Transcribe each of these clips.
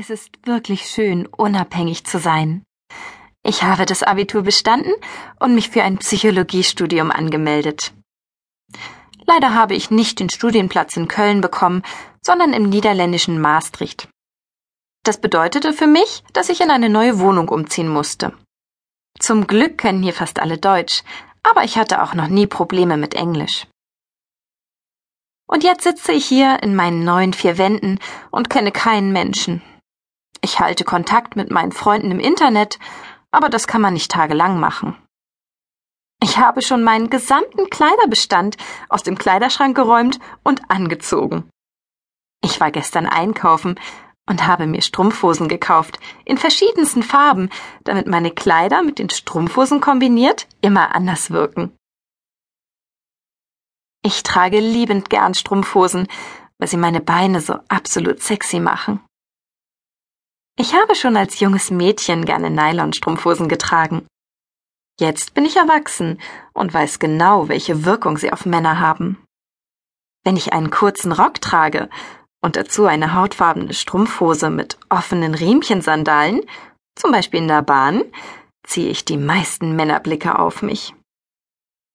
Es ist wirklich schön, unabhängig zu sein. Ich habe das Abitur bestanden und mich für ein Psychologiestudium angemeldet. Leider habe ich nicht den Studienplatz in Köln bekommen, sondern im niederländischen Maastricht. Das bedeutete für mich, dass ich in eine neue Wohnung umziehen musste. Zum Glück können hier fast alle Deutsch, aber ich hatte auch noch nie Probleme mit Englisch. Und jetzt sitze ich hier in meinen neuen vier Wänden und kenne keinen Menschen. Ich halte Kontakt mit meinen Freunden im Internet, aber das kann man nicht tagelang machen. Ich habe schon meinen gesamten Kleiderbestand aus dem Kleiderschrank geräumt und angezogen. Ich war gestern einkaufen und habe mir Strumpfhosen gekauft, in verschiedensten Farben, damit meine Kleider mit den Strumpfhosen kombiniert immer anders wirken. Ich trage liebend gern Strumpfhosen, weil sie meine Beine so absolut sexy machen. Ich habe schon als junges Mädchen gerne Nylonstrumpfhosen getragen. Jetzt bin ich erwachsen und weiß genau, welche Wirkung sie auf Männer haben. Wenn ich einen kurzen Rock trage und dazu eine hautfarbene Strumpfhose mit offenen Riemchensandalen, zum Beispiel in der Bahn, ziehe ich die meisten Männerblicke auf mich.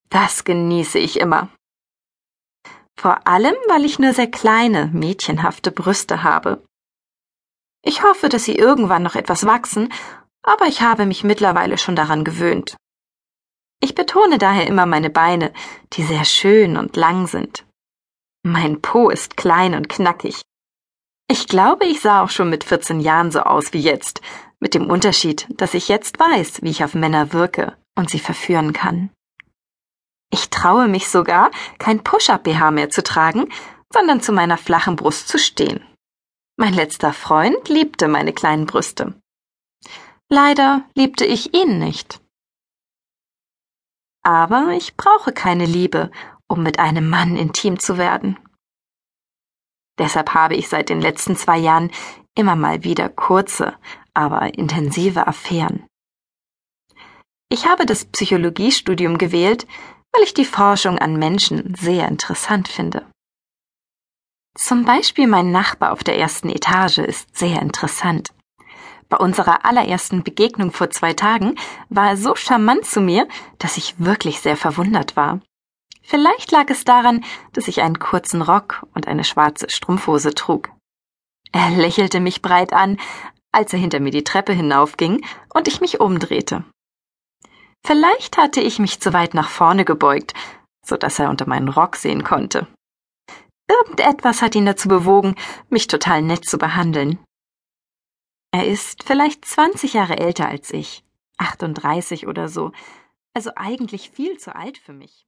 Das genieße ich immer. Vor allem, weil ich nur sehr kleine, mädchenhafte Brüste habe. Ich hoffe, dass sie irgendwann noch etwas wachsen, aber ich habe mich mittlerweile schon daran gewöhnt. Ich betone daher immer meine Beine, die sehr schön und lang sind. Mein Po ist klein und knackig. Ich glaube, ich sah auch schon mit 14 Jahren so aus wie jetzt, mit dem Unterschied, dass ich jetzt weiß, wie ich auf Männer wirke und sie verführen kann. Ich traue mich sogar, kein Push-up-BH mehr zu tragen, sondern zu meiner flachen Brust zu stehen. Mein letzter Freund liebte meine kleinen Brüste. Leider liebte ich ihn nicht. Aber ich brauche keine Liebe, um mit einem Mann intim zu werden. Deshalb habe ich seit den letzten zwei Jahren immer mal wieder kurze, aber intensive Affären. Ich habe das Psychologiestudium gewählt, weil ich die Forschung an Menschen sehr interessant finde. Zum Beispiel mein Nachbar auf der ersten Etage ist sehr interessant. Bei unserer allerersten Begegnung vor zwei Tagen war er so charmant zu mir, dass ich wirklich sehr verwundert war. Vielleicht lag es daran, dass ich einen kurzen Rock und eine schwarze Strumpfhose trug. Er lächelte mich breit an, als er hinter mir die Treppe hinaufging und ich mich umdrehte. Vielleicht hatte ich mich zu weit nach vorne gebeugt, so dass er unter meinen Rock sehen konnte. Irgendetwas hat ihn dazu bewogen, mich total nett zu behandeln. Er ist vielleicht 20 Jahre älter als ich, 38 oder so, also eigentlich viel zu alt für mich.